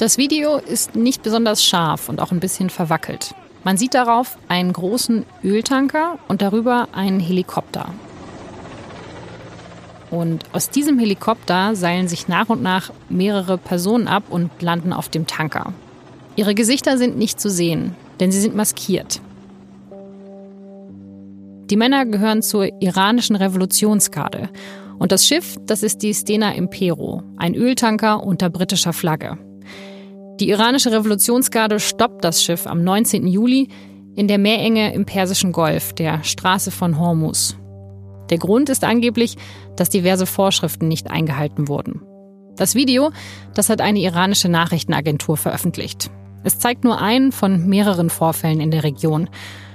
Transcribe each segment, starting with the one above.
Das Video ist nicht besonders scharf und auch ein bisschen verwackelt. Man sieht darauf einen großen Öltanker und darüber einen Helikopter. Und aus diesem Helikopter seilen sich nach und nach mehrere Personen ab und landen auf dem Tanker. Ihre Gesichter sind nicht zu sehen, denn sie sind maskiert. Die Männer gehören zur iranischen Revolutionsgarde. Und das Schiff, das ist die Stena Impero, ein Öltanker unter britischer Flagge. Die iranische Revolutionsgarde stoppt das Schiff am 19. Juli in der Meerenge im Persischen Golf, der Straße von Hormuz. Der Grund ist angeblich, dass diverse Vorschriften nicht eingehalten wurden. Das Video, das hat eine iranische Nachrichtenagentur veröffentlicht. Es zeigt nur einen von mehreren Vorfällen in der Region.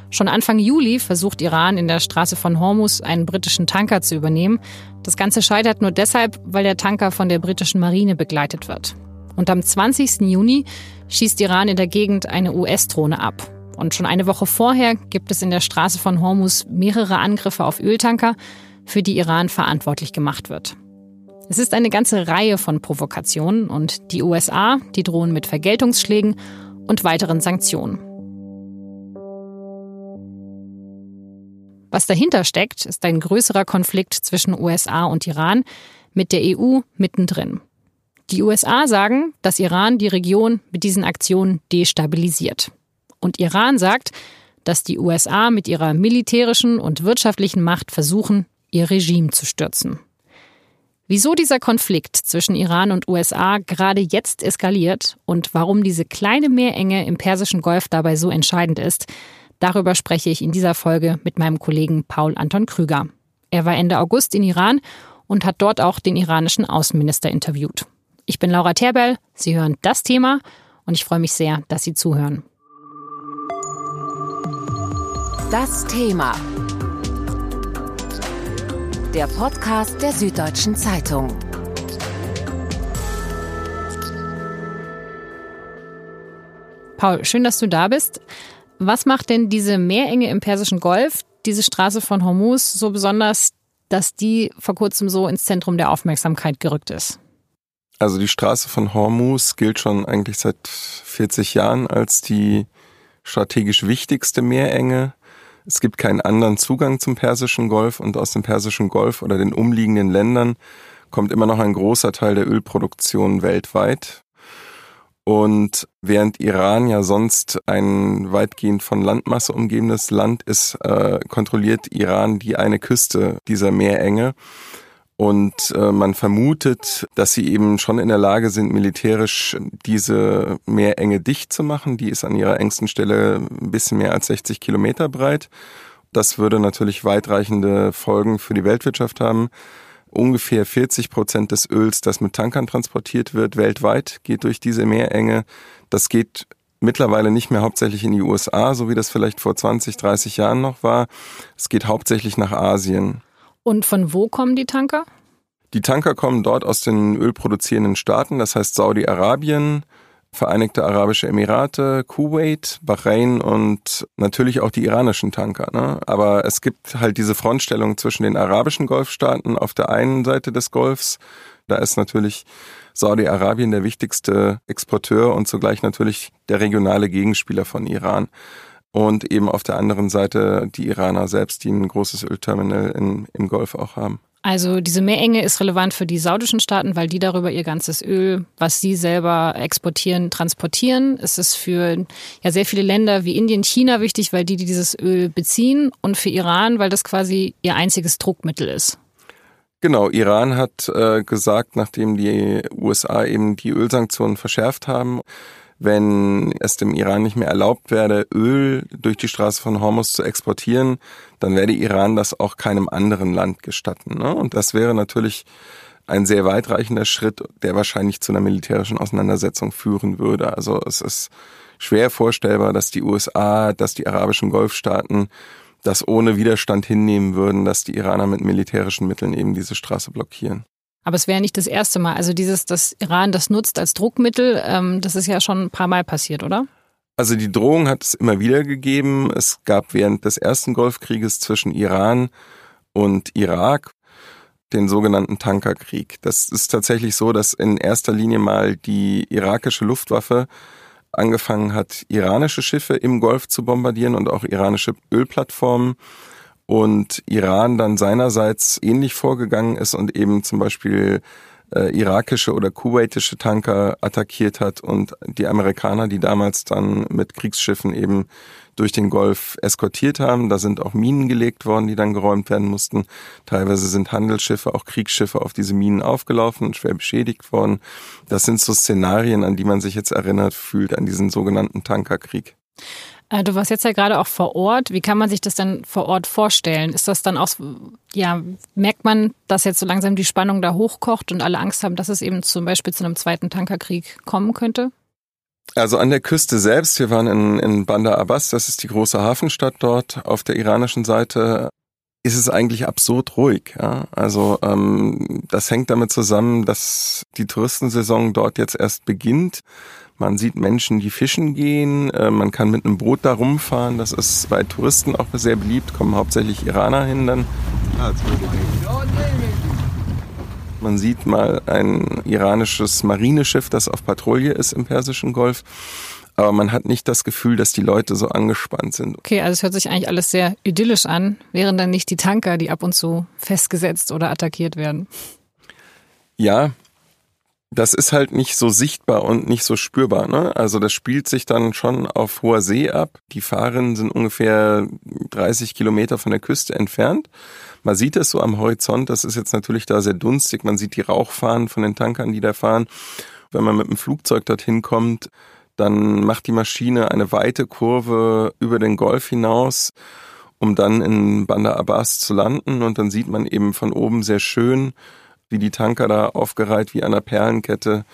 Schon Anfang Juli versucht Iran in der Straße von Hormuz einen britischen Tanker zu übernehmen. Das Ganze scheitert nur deshalb, weil der Tanker von der britischen Marine begleitet wird. Und am 20. Juni schießt Iran in der Gegend eine US-Drohne ab. Und schon eine Woche vorher gibt es in der Straße von Hormuz mehrere Angriffe auf Öltanker, für die Iran verantwortlich gemacht wird. Es ist eine ganze Reihe von Provokationen und die USA, die drohen mit Vergeltungsschlägen und weiteren Sanktionen. Was dahinter steckt, ist ein größerer Konflikt zwischen USA und Iran mit der EU mittendrin. Die USA sagen, dass Iran die Region mit diesen Aktionen destabilisiert. Und Iran sagt, dass die USA mit ihrer militärischen und wirtschaftlichen Macht versuchen, ihr Regime zu stürzen. Wieso dieser Konflikt zwischen Iran und USA gerade jetzt eskaliert und warum diese kleine Meerenge im Persischen Golf dabei so entscheidend ist, Darüber spreche ich in dieser Folge mit meinem Kollegen Paul Anton Krüger. Er war Ende August in Iran und hat dort auch den iranischen Außenminister interviewt. Ich bin Laura Terbell, Sie hören das Thema und ich freue mich sehr, dass Sie zuhören. Das Thema. Der Podcast der Süddeutschen Zeitung. Paul, schön, dass du da bist. Was macht denn diese Meerenge im Persischen Golf, diese Straße von Hormuz, so besonders, dass die vor kurzem so ins Zentrum der Aufmerksamkeit gerückt ist? Also die Straße von Hormuz gilt schon eigentlich seit 40 Jahren als die strategisch wichtigste Meerenge. Es gibt keinen anderen Zugang zum Persischen Golf und aus dem Persischen Golf oder den umliegenden Ländern kommt immer noch ein großer Teil der Ölproduktion weltweit. Und während Iran ja sonst ein weitgehend von Landmasse umgebenes Land ist, äh, kontrolliert Iran die eine Küste dieser Meerenge. Und äh, man vermutet, dass sie eben schon in der Lage sind, militärisch diese Meerenge dicht zu machen. Die ist an ihrer engsten Stelle ein bisschen mehr als 60 Kilometer breit. Das würde natürlich weitreichende Folgen für die Weltwirtschaft haben ungefähr 40 Prozent des Öls, das mit Tankern transportiert wird, weltweit, geht durch diese Meerenge. Das geht mittlerweile nicht mehr hauptsächlich in die USA, so wie das vielleicht vor 20, 30 Jahren noch war. Es geht hauptsächlich nach Asien. Und von wo kommen die Tanker? Die Tanker kommen dort aus den ölproduzierenden Staaten, das heißt Saudi-Arabien, Vereinigte Arabische Emirate, Kuwait, Bahrain und natürlich auch die iranischen Tanker. Ne? Aber es gibt halt diese Frontstellung zwischen den arabischen Golfstaaten auf der einen Seite des Golfs. Da ist natürlich Saudi-Arabien der wichtigste Exporteur und zugleich natürlich der regionale Gegenspieler von Iran. Und eben auf der anderen Seite die Iraner selbst, die ein großes Ölterminal in, im Golf auch haben. Also diese Meerenge ist relevant für die saudischen Staaten, weil die darüber ihr ganzes Öl, was sie selber exportieren, transportieren. Es ist für ja sehr viele Länder wie Indien, China wichtig, weil die dieses Öl beziehen und für Iran, weil das quasi ihr einziges Druckmittel ist. Genau, Iran hat äh, gesagt, nachdem die USA eben die Ölsanktionen verschärft haben, wenn es dem Iran nicht mehr erlaubt werde, Öl durch die Straße von Hormuz zu exportieren, dann werde Iran das auch keinem anderen Land gestatten. Ne? Und das wäre natürlich ein sehr weitreichender Schritt, der wahrscheinlich zu einer militärischen Auseinandersetzung führen würde. Also es ist schwer vorstellbar, dass die USA, dass die arabischen Golfstaaten das ohne Widerstand hinnehmen würden, dass die Iraner mit militärischen Mitteln eben diese Straße blockieren. Aber es wäre nicht das erste Mal. Also dieses, dass Iran das nutzt als Druckmittel, ähm, das ist ja schon ein paar Mal passiert, oder? Also die Drohung hat es immer wieder gegeben. Es gab während des ersten Golfkrieges zwischen Iran und Irak den sogenannten Tankerkrieg. Das ist tatsächlich so, dass in erster Linie mal die irakische Luftwaffe angefangen hat, iranische Schiffe im Golf zu bombardieren und auch iranische Ölplattformen und Iran dann seinerseits ähnlich vorgegangen ist und eben zum Beispiel äh, irakische oder kuwaitische Tanker attackiert hat und die Amerikaner, die damals dann mit Kriegsschiffen eben durch den Golf eskortiert haben. Da sind auch Minen gelegt worden, die dann geräumt werden mussten. Teilweise sind Handelsschiffe, auch Kriegsschiffe auf diese Minen aufgelaufen und schwer beschädigt worden. Das sind so Szenarien, an die man sich jetzt erinnert fühlt, an diesen sogenannten Tankerkrieg. Äh, du warst jetzt ja gerade auch vor Ort. Wie kann man sich das denn vor Ort vorstellen? Ist das dann auch, ja, merkt man, dass jetzt so langsam die Spannung da hochkocht und alle Angst haben, dass es eben zum Beispiel zu einem zweiten Tankerkrieg kommen könnte? Also an der Küste selbst, wir waren in, in Bandar Abbas, das ist die große Hafenstadt dort auf der iranischen Seite, ist es eigentlich absurd ruhig. Ja? Also ähm, das hängt damit zusammen, dass die Touristensaison dort jetzt erst beginnt. Man sieht Menschen, die fischen gehen. Äh, man kann mit einem Boot da rumfahren. Das ist bei Touristen auch sehr beliebt. Kommen hauptsächlich Iraner hin dann. Man sieht mal ein iranisches Marineschiff, das auf Patrouille ist im Persischen Golf. Aber man hat nicht das Gefühl, dass die Leute so angespannt sind. Okay, also es hört sich eigentlich alles sehr idyllisch an. Wären dann nicht die Tanker, die ab und zu festgesetzt oder attackiert werden? Ja, das ist halt nicht so sichtbar und nicht so spürbar. Ne? Also das spielt sich dann schon auf hoher See ab. Die Fahrerinnen sind ungefähr 30 Kilometer von der Küste entfernt. Man sieht es so am Horizont, das ist jetzt natürlich da sehr dunstig. Man sieht die Rauchfahnen von den Tankern, die da fahren. Wenn man mit dem Flugzeug dorthin kommt, dann macht die Maschine eine weite Kurve über den Golf hinaus, um dann in Bandar Abbas zu landen. Und dann sieht man eben von oben sehr schön, wie die Tanker da aufgereiht wie an einer Perlenkette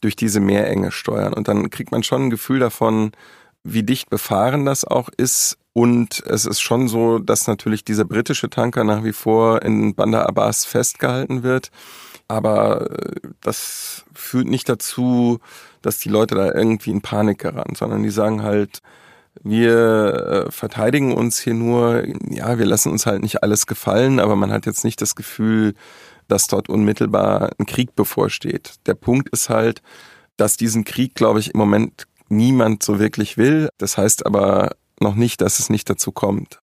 durch diese Meerenge steuern. Und dann kriegt man schon ein Gefühl davon, wie dicht befahren das auch ist. Und es ist schon so, dass natürlich dieser britische Tanker nach wie vor in Bandar Abbas festgehalten wird. Aber äh, das führt nicht dazu, dass die Leute da irgendwie in Panik geraten, sondern die sagen halt, wir äh, verteidigen uns hier nur, ja, wir lassen uns halt nicht alles gefallen, aber man hat jetzt nicht das Gefühl, dass dort unmittelbar ein Krieg bevorsteht. Der Punkt ist halt, dass diesen Krieg, glaube ich, im Moment niemand so wirklich will. Das heißt aber noch nicht, dass es nicht dazu kommt.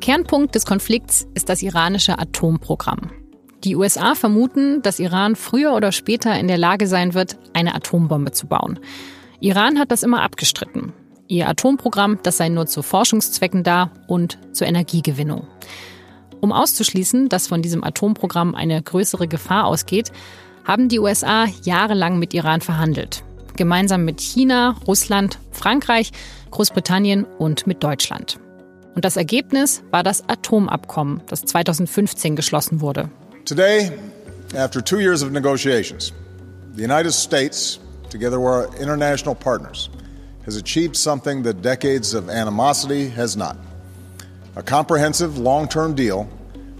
Kernpunkt des Konflikts ist das iranische Atomprogramm. Die USA vermuten, dass Iran früher oder später in der Lage sein wird, eine Atombombe zu bauen. Iran hat das immer abgestritten. Ihr Atomprogramm, das sei nur zu Forschungszwecken da und zur Energiegewinnung. Um auszuschließen, dass von diesem Atomprogramm eine größere Gefahr ausgeht, haben die USA jahrelang mit Iran verhandelt. Gemeinsam mit China, Russland, Frankreich, Großbritannien und mit Deutschland. Und das Ergebnis war das Atomabkommen, das 2015 geschlossen wurde. Today, after two years of negotiations, the United States, together with our international partners, has achieved something that decades of animosity has not a comprehensive long term deal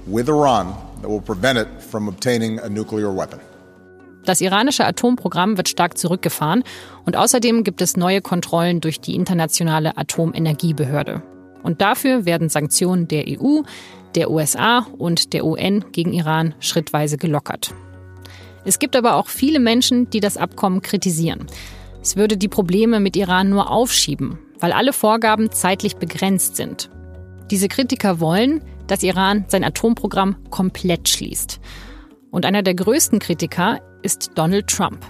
with Iran that will prevent it from obtaining a nuclear weapon. Das iranische Atomprogramm wird stark zurückgefahren und außerdem gibt es neue Kontrollen durch die internationale Atomenergiebehörde. Und dafür werden Sanktionen der EU, der USA und der UN gegen Iran schrittweise gelockert. Es gibt aber auch viele Menschen, die das Abkommen kritisieren. Es würde die Probleme mit Iran nur aufschieben, weil alle Vorgaben zeitlich begrenzt sind. Diese Kritiker wollen, dass Iran sein Atomprogramm komplett schließt. Und einer der größten Kritiker ist Donald Trump.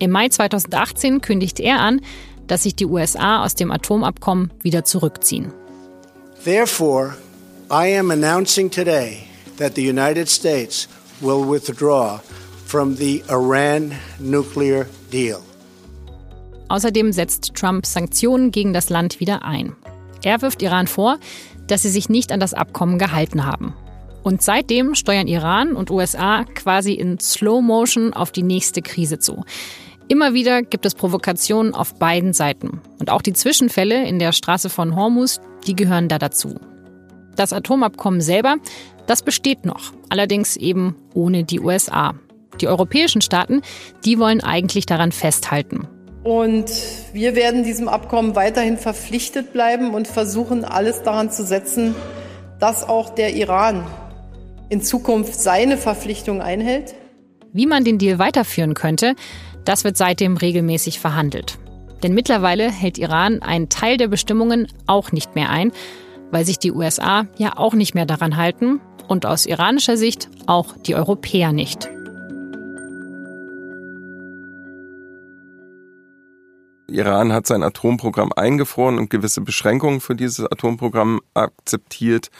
Im Mai 2018 kündigt er an, dass sich die USA aus dem Atomabkommen wieder zurückziehen. Therefore, I am announcing today that the United States will withdraw from the Iran nuclear deal. Außerdem setzt Trump Sanktionen gegen das Land wieder ein. Er wirft Iran vor, dass sie sich nicht an das Abkommen gehalten haben. Und seitdem steuern Iran und USA quasi in Slow Motion auf die nächste Krise zu. Immer wieder gibt es Provokationen auf beiden Seiten. Und auch die Zwischenfälle in der Straße von Hormuz, die gehören da dazu. Das Atomabkommen selber, das besteht noch, allerdings eben ohne die USA. Die europäischen Staaten, die wollen eigentlich daran festhalten. Und wir werden diesem Abkommen weiterhin verpflichtet bleiben und versuchen, alles daran zu setzen, dass auch der Iran in Zukunft seine Verpflichtung einhält. Wie man den Deal weiterführen könnte, das wird seitdem regelmäßig verhandelt. Denn mittlerweile hält Iran einen Teil der Bestimmungen auch nicht mehr ein, weil sich die USA ja auch nicht mehr daran halten und aus iranischer Sicht auch die Europäer nicht. Iran hat sein Atomprogramm eingefroren und gewisse Beschränkungen für dieses Atomprogramm akzeptiert.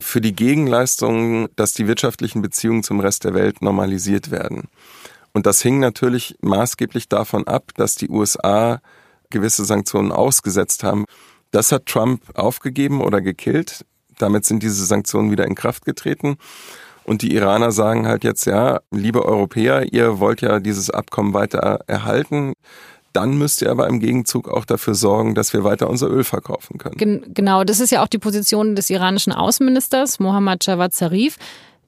Für die Gegenleistung, dass die wirtschaftlichen Beziehungen zum Rest der Welt normalisiert werden. Und das hing natürlich maßgeblich davon ab, dass die USA gewisse Sanktionen ausgesetzt haben. Das hat Trump aufgegeben oder gekillt. Damit sind diese Sanktionen wieder in Kraft getreten. Und die Iraner sagen halt jetzt, ja, liebe Europäer, ihr wollt ja dieses Abkommen weiter erhalten. Dann müsst ihr aber im Gegenzug auch dafür sorgen, dass wir weiter unser Öl verkaufen können. Gen genau, das ist ja auch die Position des iranischen Außenministers, Mohammad Javad Zarif.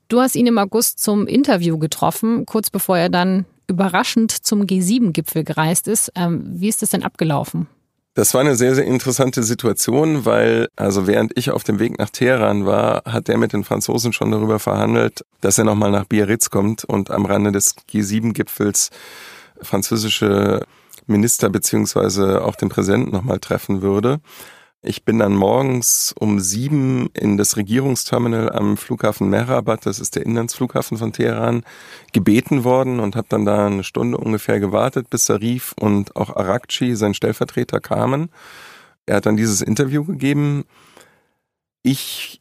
Du hast ihn im August zum Interview getroffen, kurz bevor er dann überraschend zum G7-Gipfel gereist ist. Ähm, wie ist das denn abgelaufen? Das war eine sehr, sehr interessante Situation, weil, also während ich auf dem Weg nach Teheran war, hat der mit den Franzosen schon darüber verhandelt, dass er nochmal nach Biarritz kommt und am Rande des G7-Gipfels französische Minister beziehungsweise auch den Präsidenten nochmal treffen würde. Ich bin dann morgens um sieben in das Regierungsterminal am Flughafen Mehrabad, das ist der Inlandsflughafen von Teheran, gebeten worden und habe dann da eine Stunde ungefähr gewartet, bis Sarif und auch Arakci, sein Stellvertreter, kamen. Er hat dann dieses Interview gegeben. Ich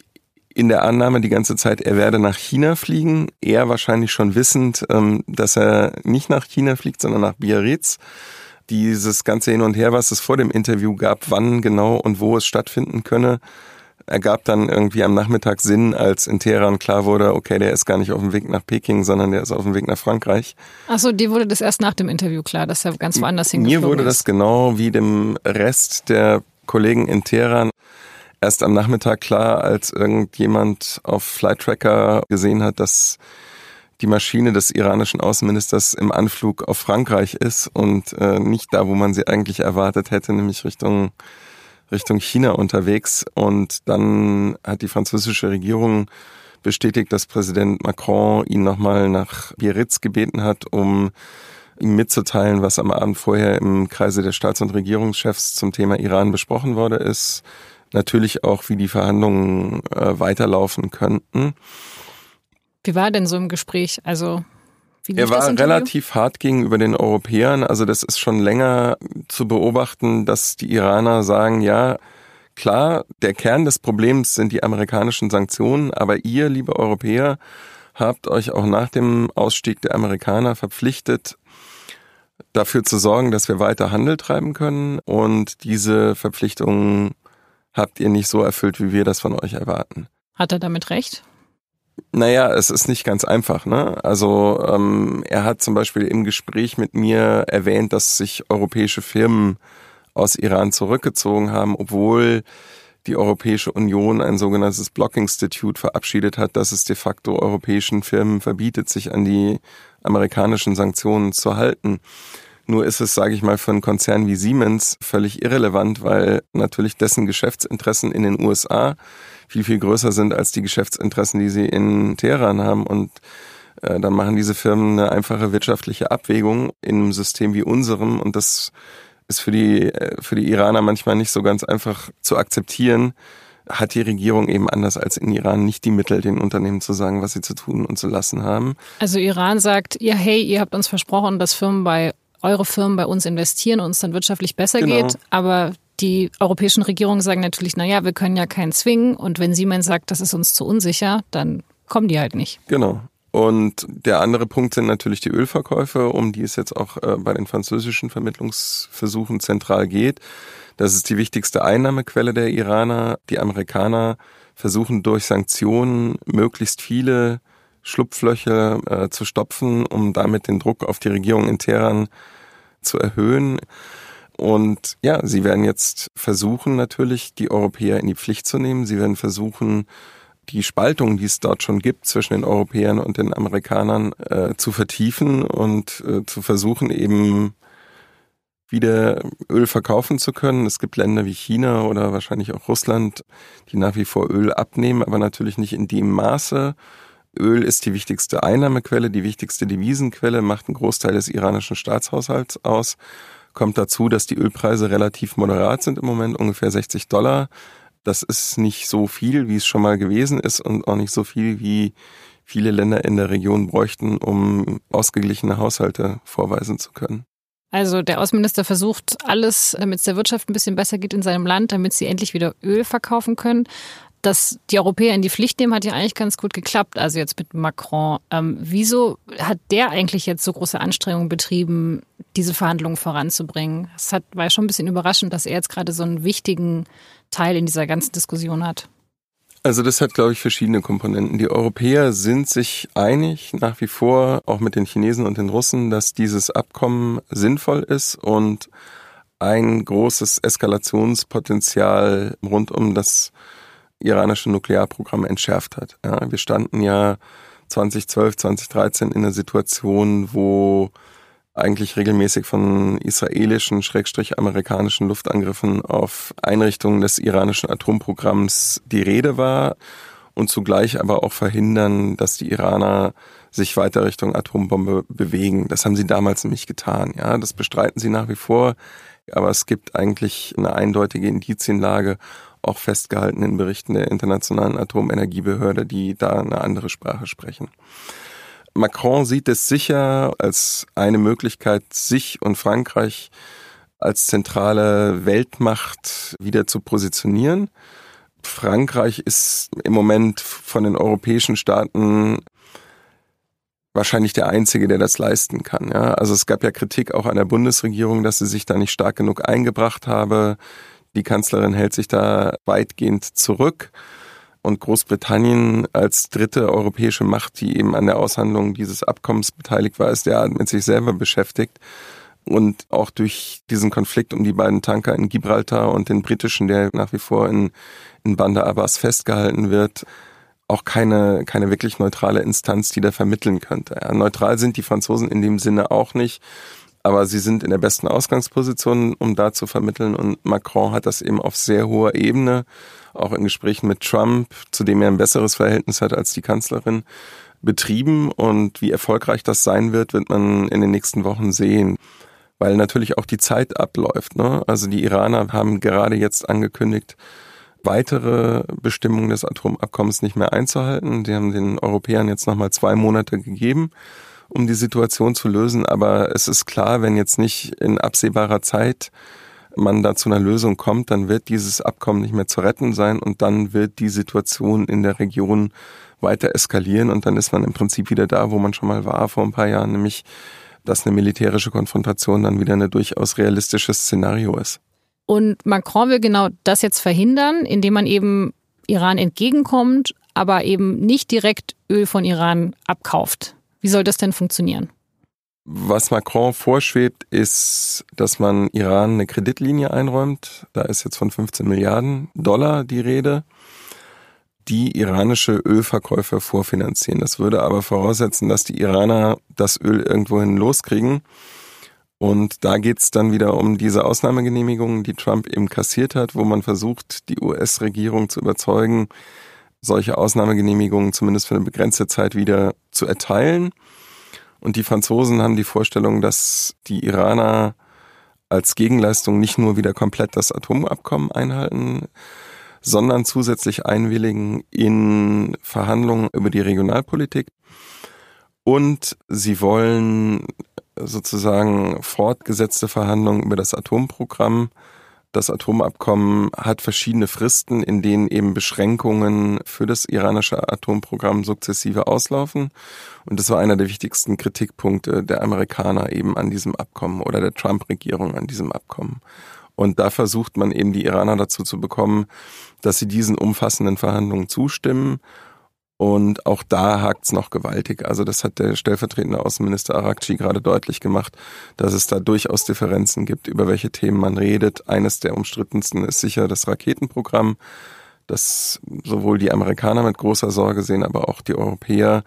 in der Annahme die ganze Zeit, er werde nach China fliegen. Er wahrscheinlich schon wissend, ähm, dass er nicht nach China fliegt, sondern nach Biarritz dieses ganze Hin und Her, was es vor dem Interview gab, wann genau und wo es stattfinden könne, ergab dann irgendwie am Nachmittag Sinn, als in Teheran klar wurde, okay, der ist gar nicht auf dem Weg nach Peking, sondern der ist auf dem Weg nach Frankreich. Achso, dir wurde das erst nach dem Interview klar, dass er ganz woanders hingeflogen Mir wurde ist. das genau wie dem Rest der Kollegen in Teheran erst am Nachmittag klar, als irgendjemand auf Flight Tracker gesehen hat, dass die Maschine des iranischen Außenministers im Anflug auf Frankreich ist und äh, nicht da, wo man sie eigentlich erwartet hätte, nämlich Richtung Richtung China unterwegs. Und dann hat die französische Regierung bestätigt, dass Präsident Macron ihn nochmal nach Biarritz gebeten hat, um ihm mitzuteilen, was am Abend vorher im Kreise der Staats- und Regierungschefs zum Thema Iran besprochen worden ist. Natürlich auch, wie die Verhandlungen äh, weiterlaufen könnten. Wie war denn so im Gespräch? Also wie er war relativ hart gegenüber den Europäern. Also das ist schon länger zu beobachten, dass die Iraner sagen, ja, klar, der Kern des Problems sind die amerikanischen Sanktionen, aber ihr, liebe Europäer, habt euch auch nach dem Ausstieg der Amerikaner verpflichtet, dafür zu sorgen, dass wir weiter Handel treiben können. Und diese Verpflichtungen habt ihr nicht so erfüllt, wie wir das von euch erwarten. Hat er damit recht? Naja, es ist nicht ganz einfach. Ne? Also ähm, er hat zum Beispiel im Gespräch mit mir erwähnt, dass sich europäische Firmen aus Iran zurückgezogen haben, obwohl die Europäische Union ein sogenanntes Blocking Statute verabschiedet hat, dass es de facto europäischen Firmen verbietet, sich an die amerikanischen Sanktionen zu halten. Nur ist es, sage ich mal, für einen Konzern wie Siemens völlig irrelevant, weil natürlich dessen Geschäftsinteressen in den USA viel, viel größer sind als die Geschäftsinteressen, die sie in Teheran haben. Und äh, dann machen diese Firmen eine einfache wirtschaftliche Abwägung in einem System wie unserem. Und das ist für die, äh, für die Iraner manchmal nicht so ganz einfach zu akzeptieren hat die Regierung eben anders als in Iran nicht die Mittel, den Unternehmen zu sagen, was sie zu tun und zu lassen haben. Also Iran sagt, ja, hey, ihr habt uns versprochen, dass Firmen bei eure Firmen bei uns investieren und uns dann wirtschaftlich besser genau. geht, aber die europäischen Regierungen sagen natürlich, naja, wir können ja keinen zwingen und wenn Siemens sagt, das ist uns zu unsicher, dann kommen die halt nicht. Genau. Und der andere Punkt sind natürlich die Ölverkäufe, um die es jetzt auch äh, bei den französischen Vermittlungsversuchen zentral geht. Das ist die wichtigste Einnahmequelle der Iraner. Die Amerikaner versuchen durch Sanktionen möglichst viele Schlupflöcher äh, zu stopfen, um damit den Druck auf die Regierung in Teheran zu erhöhen. Und ja, sie werden jetzt versuchen, natürlich die Europäer in die Pflicht zu nehmen. Sie werden versuchen, die Spaltung, die es dort schon gibt zwischen den Europäern und den Amerikanern, äh, zu vertiefen und äh, zu versuchen, eben wieder Öl verkaufen zu können. Es gibt Länder wie China oder wahrscheinlich auch Russland, die nach wie vor Öl abnehmen, aber natürlich nicht in dem Maße. Öl ist die wichtigste Einnahmequelle, die wichtigste Devisenquelle, macht einen Großteil des iranischen Staatshaushalts aus. Kommt dazu, dass die Ölpreise relativ moderat sind im Moment, ungefähr 60 Dollar. Das ist nicht so viel, wie es schon mal gewesen ist und auch nicht so viel, wie viele Länder in der Region bräuchten, um ausgeglichene Haushalte vorweisen zu können. Also der Außenminister versucht alles, damit es der Wirtschaft ein bisschen besser geht in seinem Land, damit sie endlich wieder Öl verkaufen können. Dass die Europäer in die Pflicht nehmen, hat ja eigentlich ganz gut geklappt. Also jetzt mit Macron. Ähm, wieso hat der eigentlich jetzt so große Anstrengungen betrieben, diese Verhandlungen voranzubringen? Es war ja schon ein bisschen überraschend, dass er jetzt gerade so einen wichtigen Teil in dieser ganzen Diskussion hat. Also das hat, glaube ich, verschiedene Komponenten. Die Europäer sind sich einig nach wie vor, auch mit den Chinesen und den Russen, dass dieses Abkommen sinnvoll ist und ein großes Eskalationspotenzial rund um das iranische Nuklearprogramm entschärft hat. Ja, wir standen ja 2012, 2013 in einer Situation, wo eigentlich regelmäßig von israelischen, schrägstrich amerikanischen Luftangriffen auf Einrichtungen des iranischen Atomprogramms die Rede war und zugleich aber auch verhindern, dass die Iraner sich weiter Richtung Atombombe bewegen. Das haben sie damals nämlich getan. Ja, das bestreiten sie nach wie vor. Aber es gibt eigentlich eine eindeutige Indizienlage, auch festgehalten in Berichten der Internationalen Atomenergiebehörde, die da eine andere Sprache sprechen. Macron sieht es sicher als eine Möglichkeit, sich und Frankreich als zentrale Weltmacht wieder zu positionieren. Frankreich ist im Moment von den europäischen Staaten wahrscheinlich der einzige, der das leisten kann. Ja? Also es gab ja Kritik auch an der Bundesregierung, dass sie sich da nicht stark genug eingebracht habe. Die Kanzlerin hält sich da weitgehend zurück und Großbritannien als dritte europäische Macht, die eben an der Aushandlung dieses Abkommens beteiligt war, ist derart mit sich selber beschäftigt. Und auch durch diesen Konflikt um die beiden Tanker in Gibraltar und den britischen, der nach wie vor in, in Bandar Abbas festgehalten wird, auch keine, keine wirklich neutrale Instanz, die da vermitteln könnte. Ja, neutral sind die Franzosen in dem Sinne auch nicht, aber sie sind in der besten Ausgangsposition, um da zu vermitteln. Und Macron hat das eben auf sehr hoher Ebene auch in Gesprächen mit Trump, zu dem er ein besseres Verhältnis hat als die Kanzlerin, betrieben. Und wie erfolgreich das sein wird, wird man in den nächsten Wochen sehen. Weil natürlich auch die Zeit abläuft. Ne? Also die Iraner haben gerade jetzt angekündigt, weitere Bestimmungen des Atomabkommens nicht mehr einzuhalten. Die haben den Europäern jetzt nochmal zwei Monate gegeben, um die Situation zu lösen. Aber es ist klar, wenn jetzt nicht in absehbarer Zeit man da zu einer Lösung kommt, dann wird dieses Abkommen nicht mehr zu retten sein und dann wird die Situation in der Region weiter eskalieren und dann ist man im Prinzip wieder da, wo man schon mal war vor ein paar Jahren, nämlich dass eine militärische Konfrontation dann wieder ein durchaus realistisches Szenario ist. Und Macron will genau das jetzt verhindern, indem man eben Iran entgegenkommt, aber eben nicht direkt Öl von Iran abkauft. Wie soll das denn funktionieren? Was Macron vorschwebt, ist, dass man Iran eine Kreditlinie einräumt. Da ist jetzt von 15 Milliarden Dollar die Rede, die iranische Ölverkäufer vorfinanzieren. Das würde aber voraussetzen, dass die Iraner das Öl irgendwohin loskriegen. Und da geht's dann wieder um diese Ausnahmegenehmigungen, die Trump eben kassiert hat, wo man versucht, die US-Regierung zu überzeugen, solche Ausnahmegenehmigungen zumindest für eine begrenzte Zeit wieder zu erteilen. Und die Franzosen haben die Vorstellung, dass die Iraner als Gegenleistung nicht nur wieder komplett das Atomabkommen einhalten, sondern zusätzlich einwilligen in Verhandlungen über die Regionalpolitik. Und sie wollen sozusagen fortgesetzte Verhandlungen über das Atomprogramm das Atomabkommen hat verschiedene Fristen, in denen eben Beschränkungen für das iranische Atomprogramm sukzessive auslaufen. Und das war einer der wichtigsten Kritikpunkte der Amerikaner eben an diesem Abkommen oder der Trump-Regierung an diesem Abkommen. Und da versucht man eben die Iraner dazu zu bekommen, dass sie diesen umfassenden Verhandlungen zustimmen und auch da hakt's noch gewaltig. Also das hat der stellvertretende Außenminister Arakci gerade deutlich gemacht, dass es da durchaus Differenzen gibt, über welche Themen man redet. Eines der umstrittensten ist sicher das Raketenprogramm, das sowohl die Amerikaner mit großer Sorge sehen, aber auch die Europäer,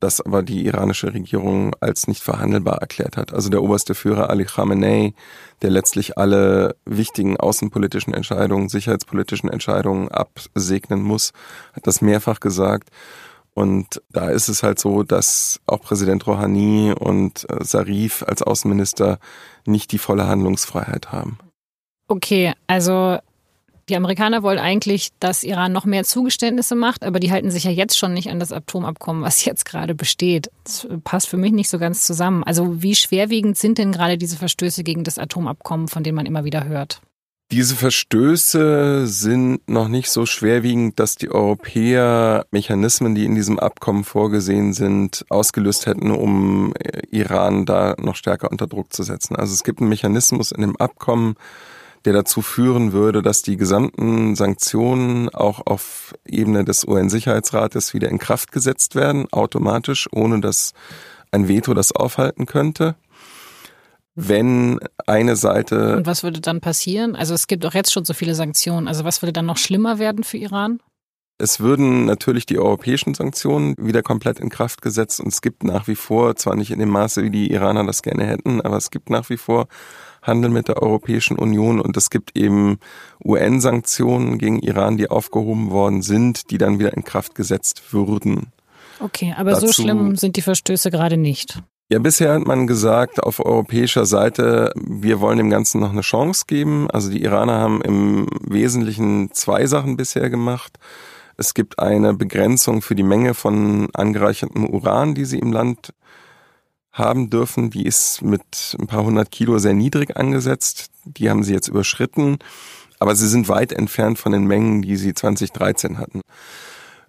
das aber die iranische Regierung als nicht verhandelbar erklärt hat. Also der oberste Führer Ali Khamenei, der letztlich alle wichtigen außenpolitischen Entscheidungen, sicherheitspolitischen Entscheidungen absegnen muss, hat das mehrfach gesagt. Und da ist es halt so, dass auch Präsident Rouhani und äh, Sarif als Außenminister nicht die volle Handlungsfreiheit haben. Okay, also die Amerikaner wollen eigentlich, dass Iran noch mehr Zugeständnisse macht, aber die halten sich ja jetzt schon nicht an das Atomabkommen, was jetzt gerade besteht. Das passt für mich nicht so ganz zusammen. Also wie schwerwiegend sind denn gerade diese Verstöße gegen das Atomabkommen, von denen man immer wieder hört? Diese Verstöße sind noch nicht so schwerwiegend, dass die Europäer Mechanismen, die in diesem Abkommen vorgesehen sind, ausgelöst hätten, um Iran da noch stärker unter Druck zu setzen. Also es gibt einen Mechanismus in dem Abkommen, der dazu führen würde, dass die gesamten Sanktionen auch auf Ebene des UN-Sicherheitsrates wieder in Kraft gesetzt werden, automatisch, ohne dass ein Veto das aufhalten könnte wenn eine Seite. Und was würde dann passieren? Also es gibt auch jetzt schon so viele Sanktionen. Also was würde dann noch schlimmer werden für Iran? Es würden natürlich die europäischen Sanktionen wieder komplett in Kraft gesetzt und es gibt nach wie vor, zwar nicht in dem Maße, wie die Iraner das gerne hätten, aber es gibt nach wie vor Handel mit der Europäischen Union und es gibt eben UN-Sanktionen gegen Iran, die aufgehoben worden sind, die dann wieder in Kraft gesetzt würden. Okay, aber Dazu, so schlimm sind die Verstöße gerade nicht. Ja, bisher hat man gesagt, auf europäischer Seite, wir wollen dem Ganzen noch eine Chance geben. Also die Iraner haben im Wesentlichen zwei Sachen bisher gemacht. Es gibt eine Begrenzung für die Menge von angereichertem Uran, die sie im Land haben dürfen. Die ist mit ein paar hundert Kilo sehr niedrig angesetzt. Die haben sie jetzt überschritten. Aber sie sind weit entfernt von den Mengen, die sie 2013 hatten.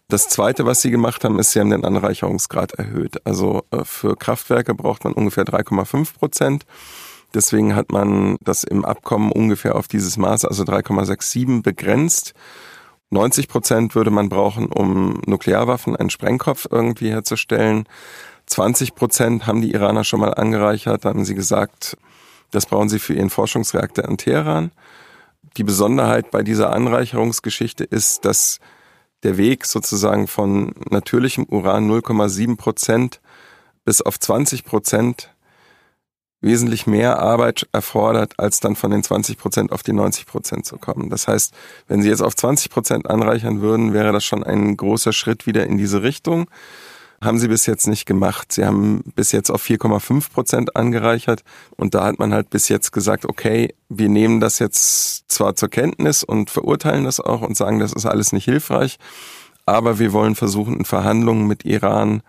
Das zweite, was sie gemacht haben, ist, sie haben den Anreicherungsgrad erhöht. Also äh, für Kraftwerke braucht man ungefähr 3,5 Prozent. Deswegen hat man das im Abkommen ungefähr auf dieses Maß, also 3,67 begrenzt. 90 Prozent würde man brauchen, um Nuklearwaffen, einen Sprengkopf irgendwie herzustellen. 20 Prozent haben die Iraner schon mal angereichert. Da haben sie gesagt, das brauchen sie für ihren Forschungsreaktor in Teheran. Die Besonderheit bei dieser Anreicherungsgeschichte ist, dass der Weg sozusagen von natürlichem Uran 0,7 Prozent bis auf 20 Prozent wesentlich mehr Arbeit erfordert, als dann von den 20 Prozent auf die 90 Prozent zu kommen. Das heißt, wenn Sie jetzt auf 20 Prozent anreichern würden, wäre das schon ein großer Schritt wieder in diese Richtung haben sie bis jetzt nicht gemacht. Sie haben bis jetzt auf 4,5 Prozent angereichert und da hat man halt bis jetzt gesagt, okay, wir nehmen das jetzt zwar zur Kenntnis und verurteilen das auch und sagen, das ist alles nicht hilfreich, aber wir wollen versuchen, in Verhandlungen mit Iran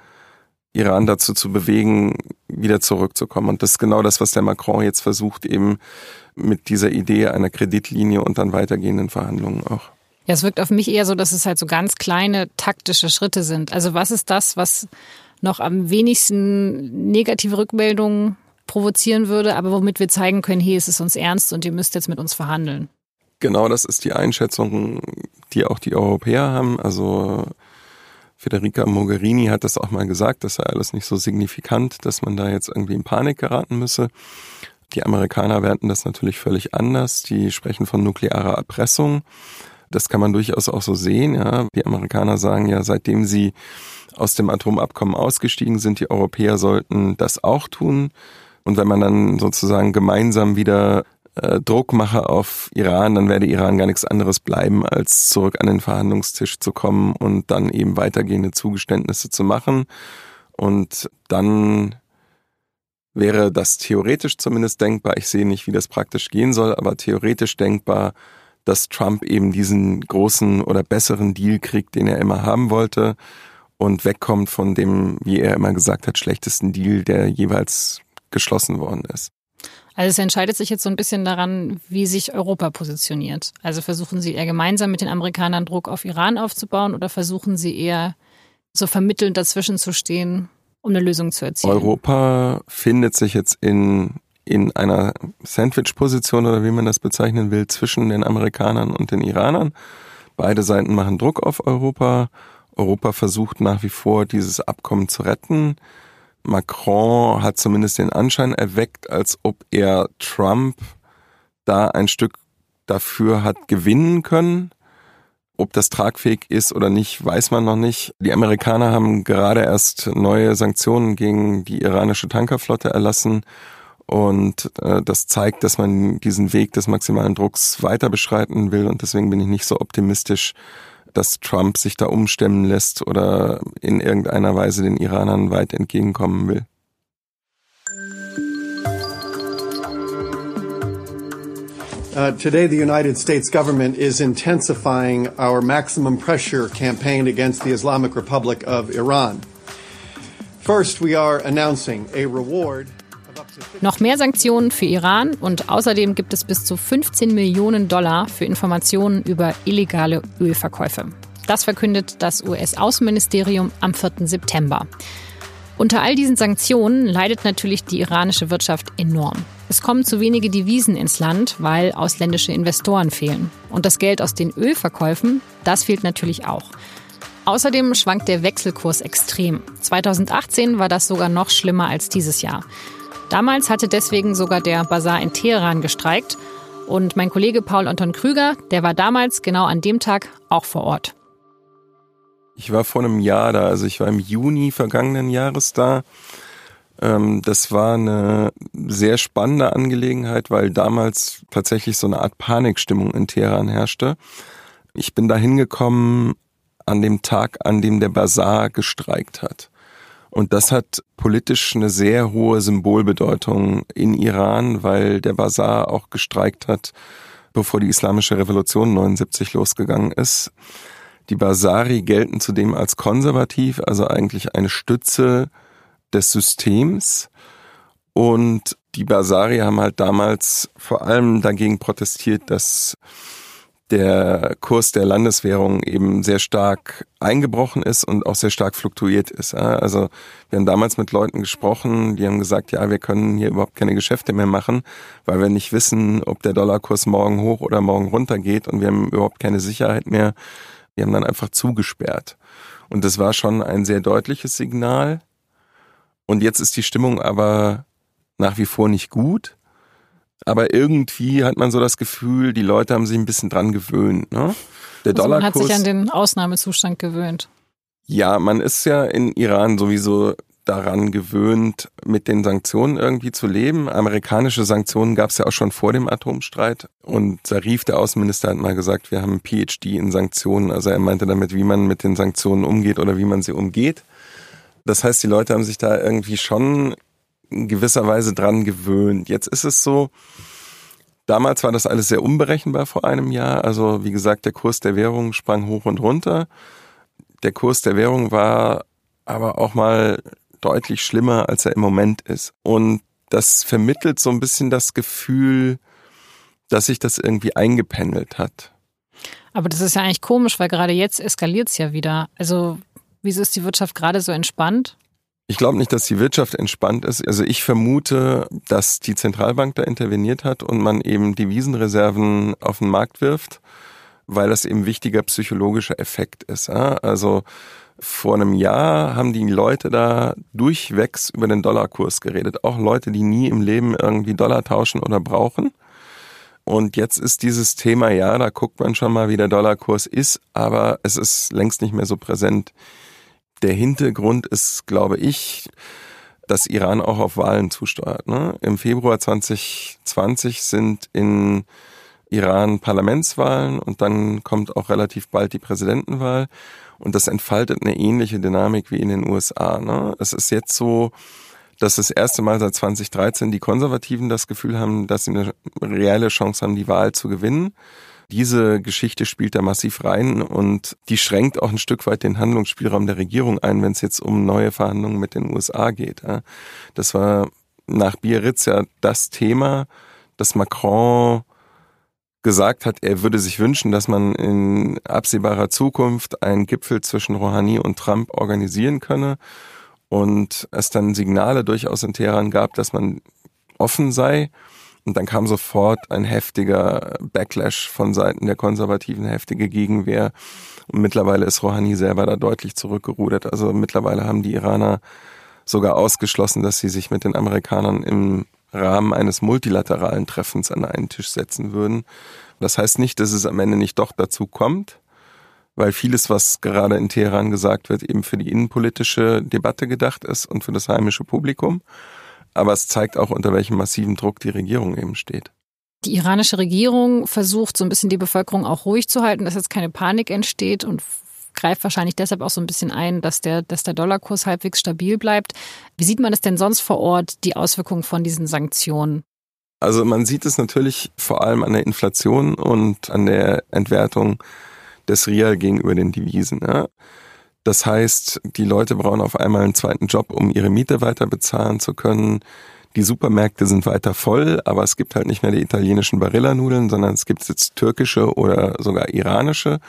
Iran dazu zu bewegen, wieder zurückzukommen. Und das ist genau das, was der Macron jetzt versucht, eben mit dieser Idee einer Kreditlinie und dann weitergehenden Verhandlungen auch. Ja, es wirkt auf mich eher so, dass es halt so ganz kleine taktische Schritte sind. Also was ist das, was noch am wenigsten negative Rückmeldungen provozieren würde, aber womit wir zeigen können, hey, es ist uns ernst und ihr müsst jetzt mit uns verhandeln? Genau, das ist die Einschätzung, die auch die Europäer haben. Also Federica Mogherini hat das auch mal gesagt, das sei alles nicht so signifikant, dass man da jetzt irgendwie in Panik geraten müsse. Die Amerikaner werten das natürlich völlig anders. Die sprechen von nuklearer Erpressung. Das kann man durchaus auch so sehen. Ja. Die Amerikaner sagen ja, seitdem sie aus dem Atomabkommen ausgestiegen sind, die Europäer sollten das auch tun. Und wenn man dann sozusagen gemeinsam wieder äh, Druck mache auf Iran, dann werde Iran gar nichts anderes bleiben, als zurück an den Verhandlungstisch zu kommen und dann eben weitergehende Zugeständnisse zu machen. Und dann wäre das theoretisch zumindest denkbar. Ich sehe nicht, wie das praktisch gehen soll, aber theoretisch denkbar, dass Trump eben diesen großen oder besseren Deal kriegt, den er immer haben wollte und wegkommt von dem, wie er immer gesagt hat, schlechtesten Deal, der jeweils geschlossen worden ist. Also es entscheidet sich jetzt so ein bisschen daran, wie sich Europa positioniert. Also versuchen Sie eher gemeinsam mit den Amerikanern Druck auf Iran aufzubauen oder versuchen Sie eher so vermittelnd dazwischen zu stehen, um eine Lösung zu erzielen? Europa findet sich jetzt in in einer Sandwich-Position oder wie man das bezeichnen will, zwischen den Amerikanern und den Iranern. Beide Seiten machen Druck auf Europa. Europa versucht nach wie vor, dieses Abkommen zu retten. Macron hat zumindest den Anschein erweckt, als ob er Trump da ein Stück dafür hat gewinnen können. Ob das tragfähig ist oder nicht, weiß man noch nicht. Die Amerikaner haben gerade erst neue Sanktionen gegen die iranische Tankerflotte erlassen. Und äh, das zeigt, dass man diesen Weg des maximalen Drucks weiter beschreiten will. Und deswegen bin ich nicht so optimistisch, dass Trump sich da umstemmen lässt oder in irgendeiner Weise den Iranern weit entgegenkommen will. Uh, today, the United States government is intensifying our maximum pressure campaign against the Islamic Republic of Iran. First, we are announcing a reward. Noch mehr Sanktionen für Iran und außerdem gibt es bis zu 15 Millionen Dollar für Informationen über illegale Ölverkäufe. Das verkündet das US-Außenministerium am 4. September. Unter all diesen Sanktionen leidet natürlich die iranische Wirtschaft enorm. Es kommen zu wenige Devisen ins Land, weil ausländische Investoren fehlen. Und das Geld aus den Ölverkäufen, das fehlt natürlich auch. Außerdem schwankt der Wechselkurs extrem. 2018 war das sogar noch schlimmer als dieses Jahr. Damals hatte deswegen sogar der Bazar in Teheran gestreikt. Und mein Kollege Paul Anton Krüger, der war damals genau an dem Tag auch vor Ort. Ich war vor einem Jahr da, also ich war im Juni vergangenen Jahres da. Ähm, das war eine sehr spannende Angelegenheit, weil damals tatsächlich so eine Art Panikstimmung in Teheran herrschte. Ich bin da hingekommen an dem Tag, an dem der Bazar gestreikt hat. Und das hat politisch eine sehr hohe Symbolbedeutung in Iran, weil der Bazar auch gestreikt hat, bevor die islamische Revolution 79 losgegangen ist. Die Basari gelten zudem als konservativ, also eigentlich eine Stütze des Systems. Und die Basari haben halt damals vor allem dagegen protestiert, dass der Kurs der Landeswährung eben sehr stark eingebrochen ist und auch sehr stark fluktuiert ist. Also wir haben damals mit Leuten gesprochen, die haben gesagt, ja, wir können hier überhaupt keine Geschäfte mehr machen, weil wir nicht wissen, ob der Dollarkurs morgen hoch oder morgen runter geht und wir haben überhaupt keine Sicherheit mehr. Wir haben dann einfach zugesperrt. Und das war schon ein sehr deutliches Signal. Und jetzt ist die Stimmung aber nach wie vor nicht gut. Aber irgendwie hat man so das Gefühl, die Leute haben sich ein bisschen dran gewöhnt. Ne? Der also Dollarkurs, man hat sich an den Ausnahmezustand gewöhnt. Ja, man ist ja in Iran sowieso daran gewöhnt, mit den Sanktionen irgendwie zu leben. Amerikanische Sanktionen gab es ja auch schon vor dem Atomstreit. Und Sarif, der Außenminister, hat mal gesagt, wir haben ein PhD in Sanktionen. Also er meinte damit, wie man mit den Sanktionen umgeht oder wie man sie umgeht. Das heißt, die Leute haben sich da irgendwie schon in gewisser Weise dran gewöhnt. Jetzt ist es so, damals war das alles sehr unberechenbar vor einem Jahr. Also wie gesagt, der Kurs der Währung sprang hoch und runter. Der Kurs der Währung war aber auch mal deutlich schlimmer, als er im Moment ist. Und das vermittelt so ein bisschen das Gefühl, dass sich das irgendwie eingependelt hat. Aber das ist ja eigentlich komisch, weil gerade jetzt eskaliert es ja wieder. Also Wieso ist die Wirtschaft gerade so entspannt? Ich glaube nicht, dass die Wirtschaft entspannt ist. Also ich vermute, dass die Zentralbank da interveniert hat und man eben Devisenreserven auf den Markt wirft, weil das eben wichtiger psychologischer Effekt ist. Also vor einem Jahr haben die Leute da durchwegs über den Dollarkurs geredet. Auch Leute, die nie im Leben irgendwie Dollar tauschen oder brauchen. Und jetzt ist dieses Thema, ja, da guckt man schon mal, wie der Dollarkurs ist, aber es ist längst nicht mehr so präsent der Hintergrund ist, glaube ich, dass Iran auch auf Wahlen zusteuert. Ne? Im Februar 2020 sind in Iran Parlamentswahlen und dann kommt auch relativ bald die Präsidentenwahl und das entfaltet eine ähnliche Dynamik wie in den USA. Ne? Es ist jetzt so, dass das erste Mal seit 2013 die Konservativen das Gefühl haben, dass sie eine reelle Chance haben, die Wahl zu gewinnen. Diese Geschichte spielt da massiv rein und die schränkt auch ein Stück weit den Handlungsspielraum der Regierung ein, wenn es jetzt um neue Verhandlungen mit den USA geht. Das war nach Biarritz ja das Thema, dass Macron gesagt hat, er würde sich wünschen, dass man in absehbarer Zukunft einen Gipfel zwischen Rouhani und Trump organisieren könne und es dann Signale durchaus in Teheran gab, dass man offen sei. Und dann kam sofort ein heftiger Backlash von Seiten der konservativen, heftige Gegenwehr. Und mittlerweile ist Rouhani selber da deutlich zurückgerudert. Also mittlerweile haben die Iraner sogar ausgeschlossen, dass sie sich mit den Amerikanern im Rahmen eines multilateralen Treffens an einen Tisch setzen würden. Das heißt nicht, dass es am Ende nicht doch dazu kommt. weil vieles, was gerade in Teheran gesagt wird, eben für die innenpolitische Debatte gedacht ist und für das heimische Publikum. Aber es zeigt auch, unter welchem massiven Druck die Regierung eben steht. Die iranische Regierung versucht so ein bisschen die Bevölkerung auch ruhig zu halten, dass jetzt keine Panik entsteht und greift wahrscheinlich deshalb auch so ein bisschen ein, dass der, dass der Dollarkurs halbwegs stabil bleibt. Wie sieht man es denn sonst vor Ort, die Auswirkungen von diesen Sanktionen? Also man sieht es natürlich vor allem an der Inflation und an der Entwertung des Rial gegenüber den Devisen. Ja. Das heißt, die Leute brauchen auf einmal einen zweiten Job, um ihre Miete weiter bezahlen zu können. Die Supermärkte sind weiter voll, aber es gibt halt nicht mehr die italienischen Barilla-Nudeln, sondern es gibt jetzt türkische oder sogar iranische.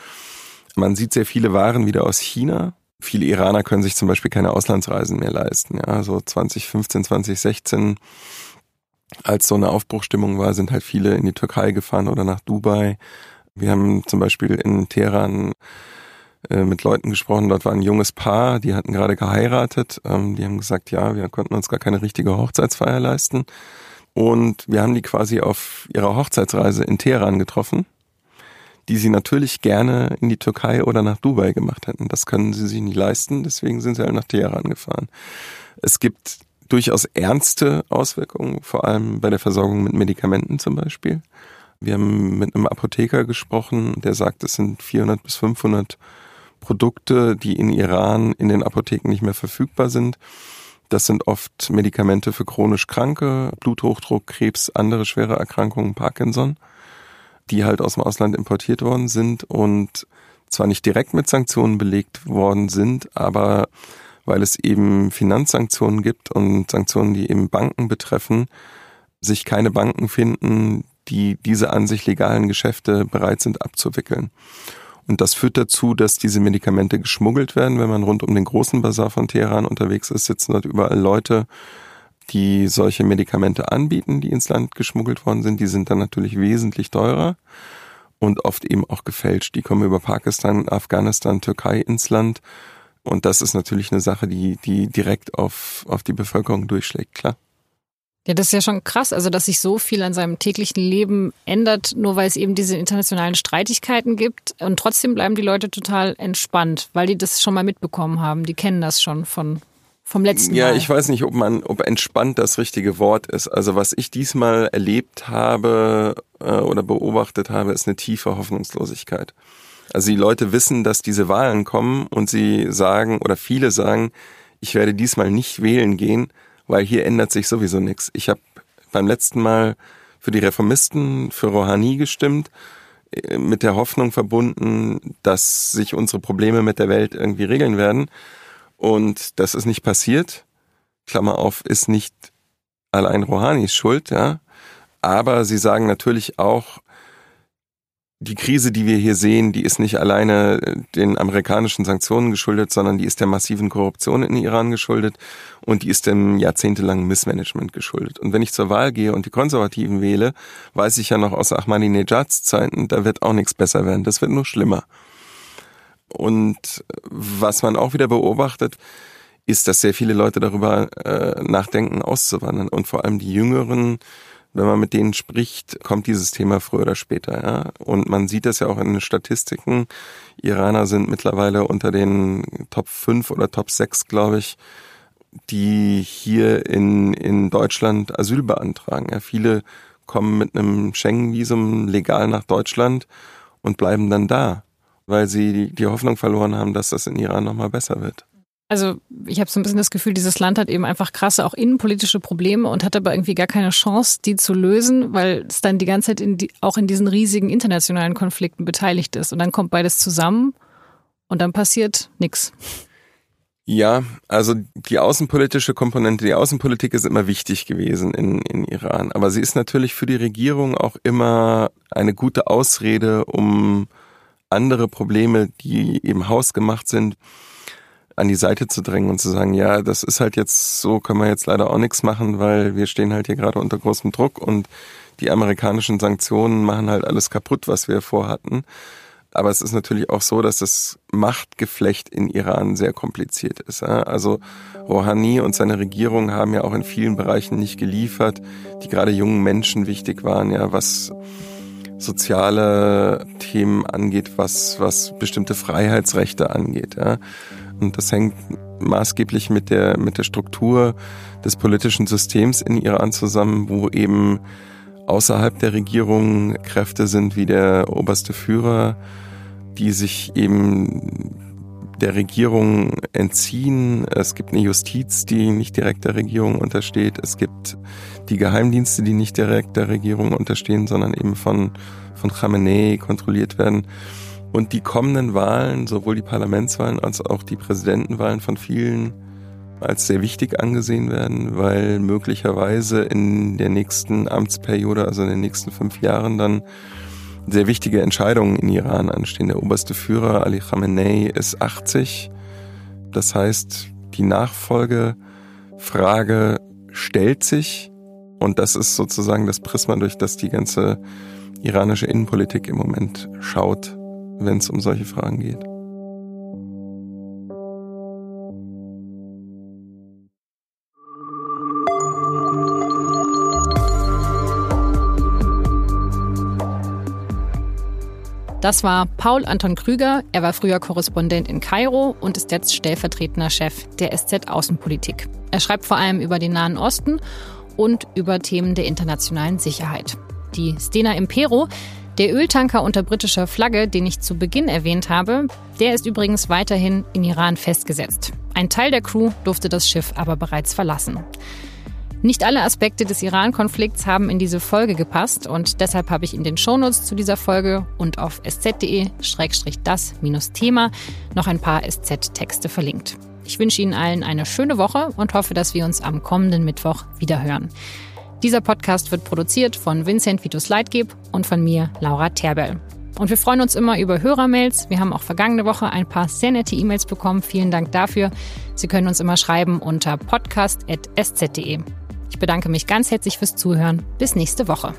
Man sieht sehr viele Waren wieder aus China. Viele Iraner können sich zum Beispiel keine Auslandsreisen mehr leisten. Ja, so 2015, 2016, als so eine Aufbruchstimmung war, sind halt viele in die Türkei gefahren oder nach Dubai. Wir haben zum Beispiel in Teheran mit Leuten gesprochen, dort war ein junges Paar, die hatten gerade geheiratet. Ähm, die haben gesagt, ja, wir konnten uns gar keine richtige Hochzeitsfeier leisten. Und wir haben die quasi auf ihrer Hochzeitsreise in Teheran getroffen, die sie natürlich gerne in die Türkei oder nach Dubai gemacht hätten. Das können sie sich nicht leisten, deswegen sind sie halt nach Teheran gefahren. Es gibt durchaus ernste Auswirkungen, vor allem bei der Versorgung mit Medikamenten zum Beispiel. Wir haben mit einem Apotheker gesprochen, der sagt, es sind 400 bis 500 Produkte, die in Iran in den Apotheken nicht mehr verfügbar sind. Das sind oft Medikamente für chronisch Kranke, Bluthochdruck, Krebs, andere schwere Erkrankungen, Parkinson, die halt aus dem Ausland importiert worden sind und zwar nicht direkt mit Sanktionen belegt worden sind, aber weil es eben Finanzsanktionen gibt und Sanktionen, die eben Banken betreffen, sich keine Banken finden, die diese an sich legalen Geschäfte bereit sind abzuwickeln. Und das führt dazu, dass diese Medikamente geschmuggelt werden. Wenn man rund um den großen Bazar von Teheran unterwegs ist, sitzen dort überall Leute, die solche Medikamente anbieten, die ins Land geschmuggelt worden sind. Die sind dann natürlich wesentlich teurer und oft eben auch gefälscht. Die kommen über Pakistan, Afghanistan, Türkei ins Land. Und das ist natürlich eine Sache, die, die direkt auf, auf die Bevölkerung durchschlägt, klar. Ja, das ist ja schon krass, also dass sich so viel an seinem täglichen Leben ändert, nur weil es eben diese internationalen Streitigkeiten gibt. Und trotzdem bleiben die Leute total entspannt, weil die das schon mal mitbekommen haben. Die kennen das schon von vom letzten ja, Mal. Ja, ich weiß nicht, ob man, ob entspannt das richtige Wort ist. Also was ich diesmal erlebt habe äh, oder beobachtet habe, ist eine tiefe Hoffnungslosigkeit. Also die Leute wissen, dass diese Wahlen kommen und sie sagen oder viele sagen, ich werde diesmal nicht wählen gehen, weil hier ändert sich sowieso nichts. Ich habe beim letzten Mal für die Reformisten, für Rouhani gestimmt, äh, mit der Hoffnung verbunden, dass sich unsere Probleme mit der Welt irgendwie regeln werden. Und das ist nicht passiert. Klammer auf, ist nicht allein Rouhanis Schuld, ja. Aber sie sagen natürlich auch, die Krise, die wir hier sehen, die ist nicht alleine äh, den amerikanischen Sanktionen geschuldet, sondern die ist der massiven Korruption in Iran geschuldet und die ist dem jahrzehntelangen Missmanagement geschuldet. Und wenn ich zur Wahl gehe und die Konservativen wähle, weiß ich ja noch aus Ahmadinejads Zeiten, da wird auch nichts besser werden, das wird nur schlimmer. Und was man auch wieder beobachtet, ist, dass sehr viele Leute darüber äh, nachdenken, auszuwandern und vor allem die Jüngeren wenn man mit denen spricht, kommt dieses Thema früher oder später. Ja? Und man sieht das ja auch in den Statistiken. Iraner sind mittlerweile unter den Top 5 oder Top 6, glaube ich, die hier in, in Deutschland Asyl beantragen. Ja, viele kommen mit einem Schengen-Visum legal nach Deutschland und bleiben dann da, weil sie die, die Hoffnung verloren haben, dass das in Iran nochmal besser wird. Also ich habe so ein bisschen das Gefühl, dieses Land hat eben einfach krasse auch innenpolitische Probleme und hat aber irgendwie gar keine Chance, die zu lösen, weil es dann die ganze Zeit in die, auch in diesen riesigen internationalen Konflikten beteiligt ist. Und dann kommt beides zusammen und dann passiert nichts. Ja, also die außenpolitische Komponente, die Außenpolitik ist immer wichtig gewesen in, in Iran. Aber sie ist natürlich für die Regierung auch immer eine gute Ausrede, um andere Probleme, die eben hausgemacht sind, an die Seite zu drängen und zu sagen, ja, das ist halt jetzt so, können wir jetzt leider auch nichts machen, weil wir stehen halt hier gerade unter großem Druck und die amerikanischen Sanktionen machen halt alles kaputt, was wir vorhatten. Aber es ist natürlich auch so, dass das Machtgeflecht in Iran sehr kompliziert ist. Also Rouhani und seine Regierung haben ja auch in vielen Bereichen nicht geliefert, die gerade jungen Menschen wichtig waren, ja, was soziale Themen angeht, was, was bestimmte Freiheitsrechte angeht. Ja. Und das hängt maßgeblich mit der, mit der Struktur des politischen Systems in Iran zusammen, wo eben außerhalb der Regierung Kräfte sind wie der oberste Führer, die sich eben der Regierung entziehen. Es gibt eine Justiz, die nicht direkt der Regierung untersteht. Es gibt die Geheimdienste, die nicht direkt der Regierung unterstehen, sondern eben von, von Khamenei kontrolliert werden. Und die kommenden Wahlen, sowohl die Parlamentswahlen als auch die Präsidentenwahlen von vielen als sehr wichtig angesehen werden, weil möglicherweise in der nächsten Amtsperiode, also in den nächsten fünf Jahren, dann sehr wichtige Entscheidungen in Iran anstehen. Der oberste Führer Ali Khamenei ist 80. Das heißt, die Nachfolgefrage stellt sich und das ist sozusagen das Prisma, durch das die ganze iranische Innenpolitik im Moment schaut, wenn es um solche Fragen geht. Das war Paul Anton Krüger. Er war früher Korrespondent in Kairo und ist jetzt stellvertretender Chef der SZ Außenpolitik. Er schreibt vor allem über den Nahen Osten und über Themen der internationalen Sicherheit. Die Stena Impero, der Öltanker unter britischer Flagge, den ich zu Beginn erwähnt habe, der ist übrigens weiterhin in Iran festgesetzt. Ein Teil der Crew durfte das Schiff aber bereits verlassen. Nicht alle Aspekte des Iran-Konflikts haben in diese Folge gepasst und deshalb habe ich in den Shownotes zu dieser Folge und auf sz.de-das-thema noch ein paar SZ-Texte verlinkt. Ich wünsche Ihnen allen eine schöne Woche und hoffe, dass wir uns am kommenden Mittwoch wiederhören. Dieser Podcast wird produziert von Vincent Vitus Leitgeb und von mir, Laura Terbell. Und wir freuen uns immer über Hörermails. Wir haben auch vergangene Woche ein paar sehr nette E-Mails bekommen. Vielen Dank dafür. Sie können uns immer schreiben unter podcast.sz.de. Ich bedanke mich ganz herzlich fürs Zuhören. Bis nächste Woche.